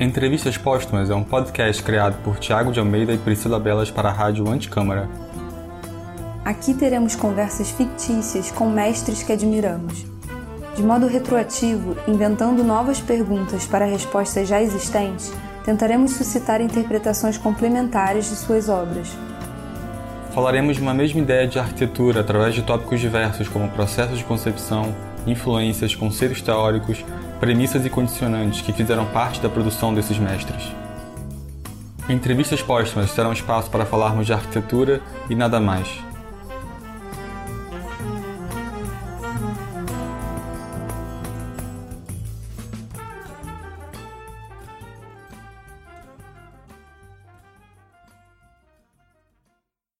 Entrevistas Póstumas é um podcast criado por Tiago de Almeida e Priscila Belas para a Rádio Anticâmara. Aqui teremos conversas fictícias com mestres que admiramos. De modo retroativo, inventando novas perguntas para respostas já existentes, tentaremos suscitar interpretações complementares de suas obras. Falaremos de uma mesma ideia de arquitetura através de tópicos diversos como processos de concepção, influências, conceitos teóricos, premissas e condicionantes que fizeram parte da produção desses mestres. Entrevistas póstumas terão espaço para falarmos de arquitetura e nada mais.